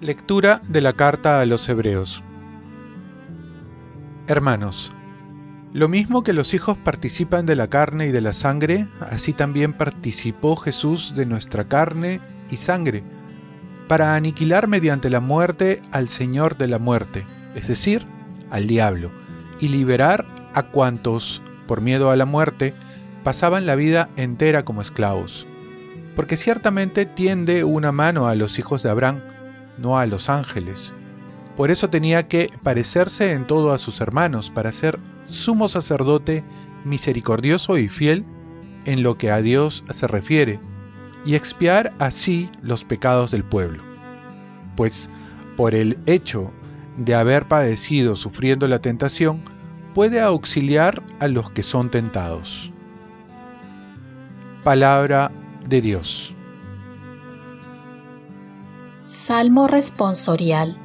Lectura de la carta a los Hebreos. Hermanos, lo mismo que los hijos participan de la carne y de la sangre, así también participó Jesús de nuestra carne y sangre, para aniquilar mediante la muerte al Señor de la muerte, es decir, al diablo, y liberar a cuantos, por miedo a la muerte, pasaban la vida entera como esclavos. Porque ciertamente tiende una mano a los hijos de Abraham, no a los ángeles. Por eso tenía que parecerse en todo a sus hermanos, para ser sumo sacerdote misericordioso y fiel en lo que a Dios se refiere, y expiar así los pecados del pueblo. Pues por el hecho de haber padecido sufriendo la tentación, puede auxiliar a los que son tentados. Palabra de Dios. Salmo responsorial.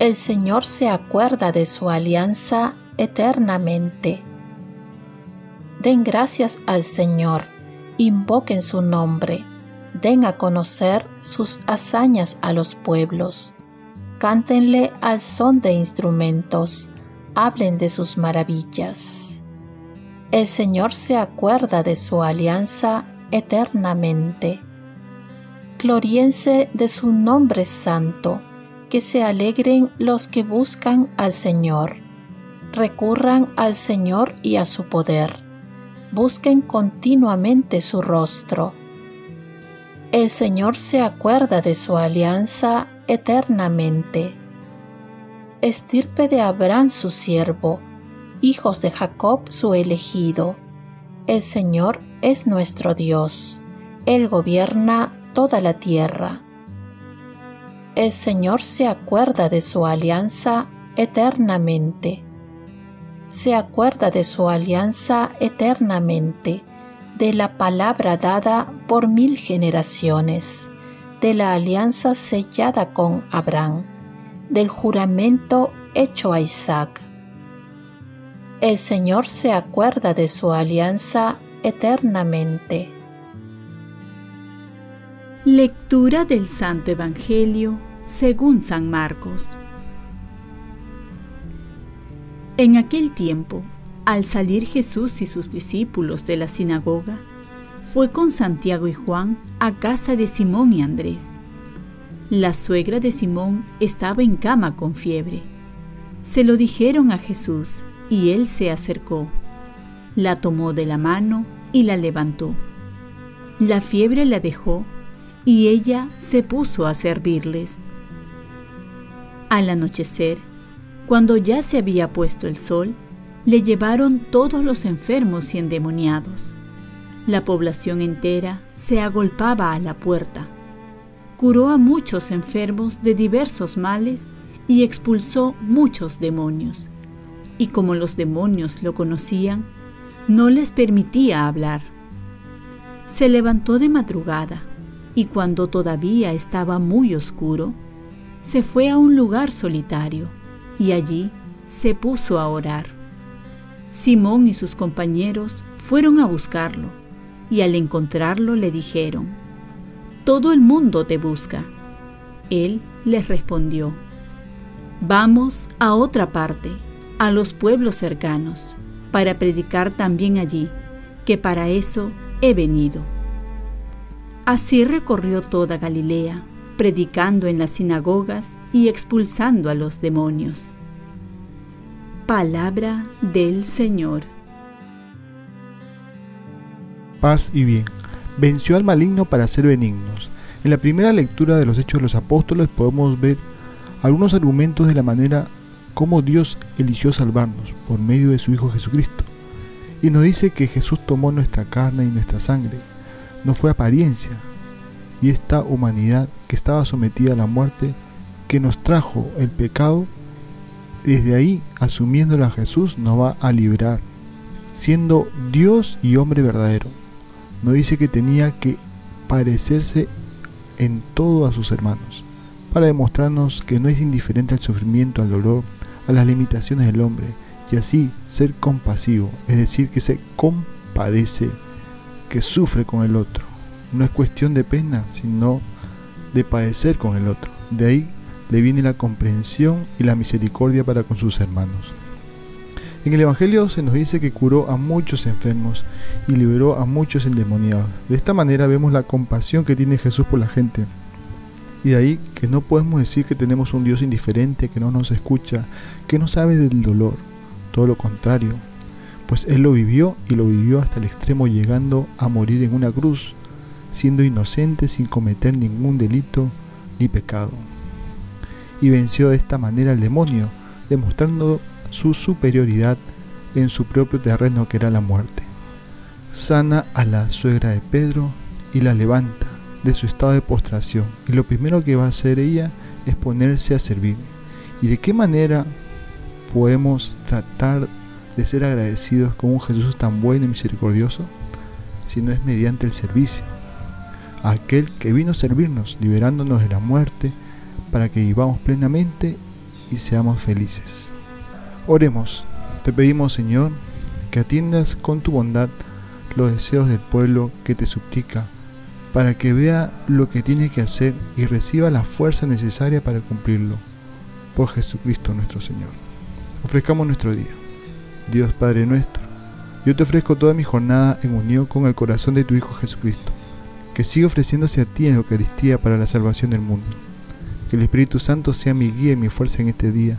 El Señor se acuerda de su alianza eternamente. Den gracias al Señor, invoquen su nombre, den a conocer sus hazañas a los pueblos. Cántenle al son de instrumentos, hablen de sus maravillas. El Señor se acuerda de su alianza eternamente gloriense de su nombre santo, que se alegren los que buscan al Señor. Recurran al Señor y a su poder. Busquen continuamente su rostro. El Señor se acuerda de su alianza eternamente. Estirpe de Abraham su siervo, hijos de Jacob su elegido. El Señor es nuestro Dios. Él gobierna toda la tierra. El Señor se acuerda de su alianza eternamente. Se acuerda de su alianza eternamente, de la palabra dada por mil generaciones, de la alianza sellada con Abraham, del juramento hecho a Isaac. El Señor se acuerda de su alianza eternamente Lectura del Santo Evangelio según San Marcos. En aquel tiempo, al salir Jesús y sus discípulos de la sinagoga, fue con Santiago y Juan a casa de Simón y Andrés. La suegra de Simón estaba en cama con fiebre. Se lo dijeron a Jesús y él se acercó, la tomó de la mano y la levantó. La fiebre la dejó y ella se puso a servirles. Al anochecer, cuando ya se había puesto el sol, le llevaron todos los enfermos y endemoniados. La población entera se agolpaba a la puerta. Curó a muchos enfermos de diversos males y expulsó muchos demonios. Y como los demonios lo conocían, no les permitía hablar. Se levantó de madrugada y cuando todavía estaba muy oscuro, se fue a un lugar solitario y allí se puso a orar. Simón y sus compañeros fueron a buscarlo y al encontrarlo le dijeron, Todo el mundo te busca. Él les respondió, Vamos a otra parte, a los pueblos cercanos, para predicar también allí, que para eso he venido. Así recorrió toda Galilea, predicando en las sinagogas y expulsando a los demonios. Palabra del Señor. Paz y bien. Venció al maligno para ser benignos. En la primera lectura de los Hechos de los Apóstoles podemos ver algunos argumentos de la manera como Dios eligió salvarnos por medio de su Hijo Jesucristo. Y nos dice que Jesús tomó nuestra carne y nuestra sangre no fue apariencia, y esta humanidad que estaba sometida a la muerte, que nos trajo el pecado, desde ahí, asumiéndolo a Jesús, nos va a librar, siendo Dios y hombre verdadero. No dice que tenía que parecerse en todo a sus hermanos, para demostrarnos que no es indiferente al sufrimiento, al dolor, a las limitaciones del hombre, y así ser compasivo, es decir, que se compadece, que sufre con el otro. No es cuestión de pena, sino de padecer con el otro. De ahí le viene la comprensión y la misericordia para con sus hermanos. En el Evangelio se nos dice que curó a muchos enfermos y liberó a muchos endemoniados. De esta manera vemos la compasión que tiene Jesús por la gente. Y de ahí que no podemos decir que tenemos un Dios indiferente, que no nos escucha, que no sabe del dolor. Todo lo contrario, pues Él lo vivió y lo vivió hasta el extremo llegando a morir en una cruz, siendo inocente sin cometer ningún delito ni pecado. Y venció de esta manera al demonio, demostrando su superioridad en su propio terreno que era la muerte. Sana a la suegra de Pedro y la levanta de su estado de postración. Y lo primero que va a hacer ella es ponerse a servir. ¿Y de qué manera podemos tratar de ser agradecidos con un Jesús tan bueno y misericordioso? Si no es mediante el servicio. Aquel que vino a servirnos, liberándonos de la muerte, para que vivamos plenamente y seamos felices. Oremos, te pedimos Señor, que atiendas con tu bondad los deseos del pueblo que te suplica, para que vea lo que tiene que hacer y reciba la fuerza necesaria para cumplirlo. Por Jesucristo nuestro Señor. Ofrezcamos nuestro día. Dios Padre nuestro, yo te ofrezco toda mi jornada en unión con el corazón de tu Hijo Jesucristo, que siga ofreciéndose a ti en Eucaristía para la salvación del mundo. Que el Espíritu Santo sea mi guía y mi fuerza en este día